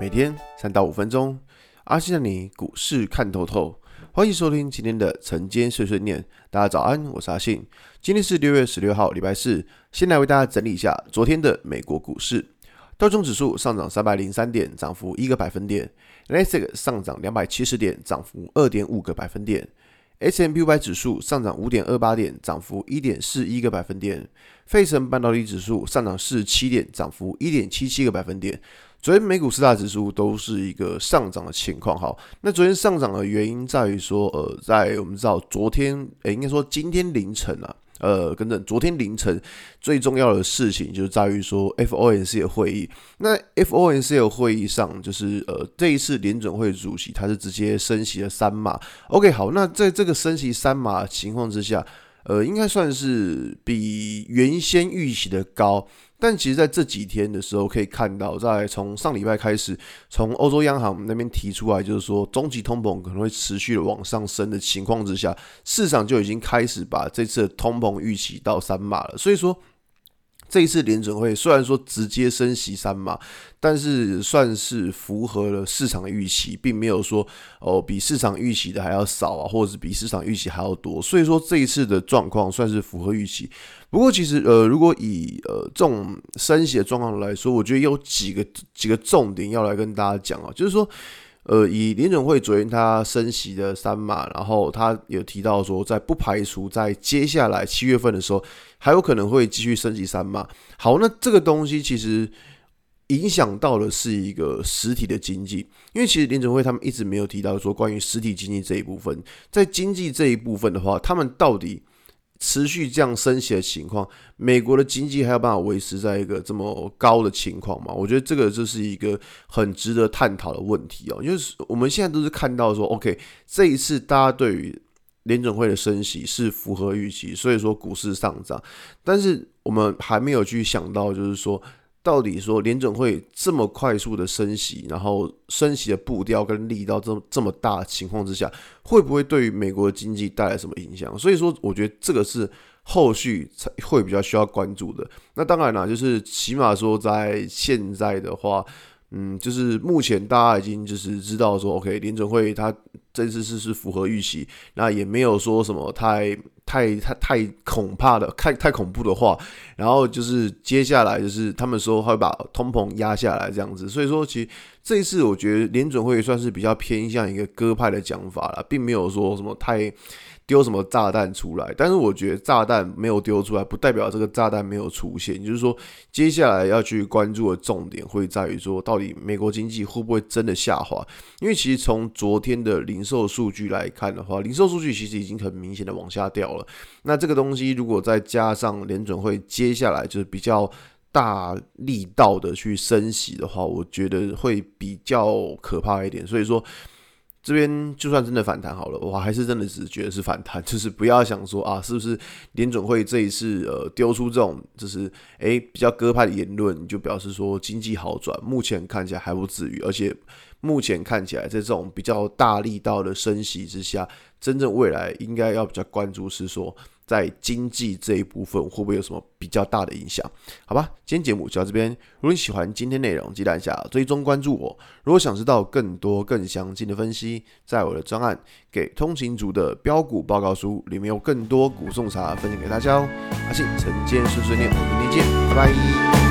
每天三到五分钟，阿信让你股市看透透。欢迎收听今天的晨间碎碎念。大家早安，我是阿信。今天是六月十六号，礼拜四。先来为大家整理一下昨天的美国股市。道琼指数上涨三百零三点，涨幅一个百分点；Nasdaq 上涨两百七十点，涨幅二点五个百分点；S&P 五百指数上涨五点二八点，涨幅一点四一个百分点；费城半导体指数上涨四十七点，涨幅一点七七个百分点。昨天美股四大指数都是一个上涨的情况，好，那昨天上涨的原因在于说，呃，在我们知道昨天，诶、欸，应该说今天凌晨啊，呃，跟着昨天凌晨最重要的事情就在于说 FOMC 的会议，那 FOMC 的会议上，就是呃这一次联准会主席他是直接升息了三码，OK，好，那在这个升息三码情况之下，呃，应该算是比原先预期的高。但其实，在这几天的时候，可以看到，在从上礼拜开始，从欧洲央行那边提出来，就是说，终极通膨可能会持续的往上升的情况之下，市场就已经开始把这次的通膨预期到三码了。所以说。这一次联准会虽然说直接升息三码，但是算是符合了市场预期，并没有说哦比市场预期的还要少啊，或者是比市场预期还要多。所以说这一次的状况算是符合预期。不过其实呃，如果以呃这种升息的状况来说，我觉得有几个几个重点要来跟大家讲啊，就是说。呃，以林准会昨天他升息的三码，然后他有提到说，在不排除在接下来七月份的时候，还有可能会继续升息三码。好，那这个东西其实影响到的是一个实体的经济，因为其实林准会他们一直没有提到说关于实体经济这一部分，在经济这一部分的话，他们到底。持续这样升息的情况，美国的经济还有办法维持在一个这么高的情况吗？我觉得这个就是一个很值得探讨的问题哦。因为我们现在都是看到说，OK，这一次大家对于联准会的升息是符合预期，所以说股市上涨，但是我们还没有去想到，就是说。到底说联准会这么快速的升息，然后升息的步调跟力道这么这么大情况之下，会不会对于美国经济带来什么影响？所以说，我觉得这个是后续才会比较需要关注的。那当然啦，就是起码说在现在的话，嗯，就是目前大家已经就是知道说，OK，联准会它这次是是符合预期，那也没有说什么太。太太太恐怕的，太太恐怖的话，然后就是接下来就是他们说会把通膨压下来这样子，所以说其实这一次我觉得联准会算是比较偏向一个鸽派的讲法了，并没有说什么太。丢什么炸弹出来？但是我觉得炸弹没有丢出来，不代表这个炸弹没有出现。就是说，接下来要去关注的重点会在于说，到底美国经济会不会真的下滑？因为其实从昨天的零售数据来看的话，零售数据其实已经很明显的往下掉了。那这个东西如果再加上联准会接下来就是比较大力道的去升息的话，我觉得会比较可怕一点。所以说。这边就算真的反弹好了，我还是真的只觉得是反弹，就是不要想说啊，是不是联准会这一次呃丢出这种就是诶比较鸽派的言论，就表示说经济好转？目前看起来还不至于，而且目前看起来在这种比较大力道的升息之下，真正未来应该要比较关注是说。在经济这一部分会不会有什么比较大的影响？好吧，今天节目就到这边。如果你喜欢今天内容，记得按下追踪关注我。如果想知道更多更详尽的分析，在我的专案《给通勤族的标股报告书》里面有更多股种茶分享给大家哦。阿信晨间碎碎念，我们明天见，拜拜。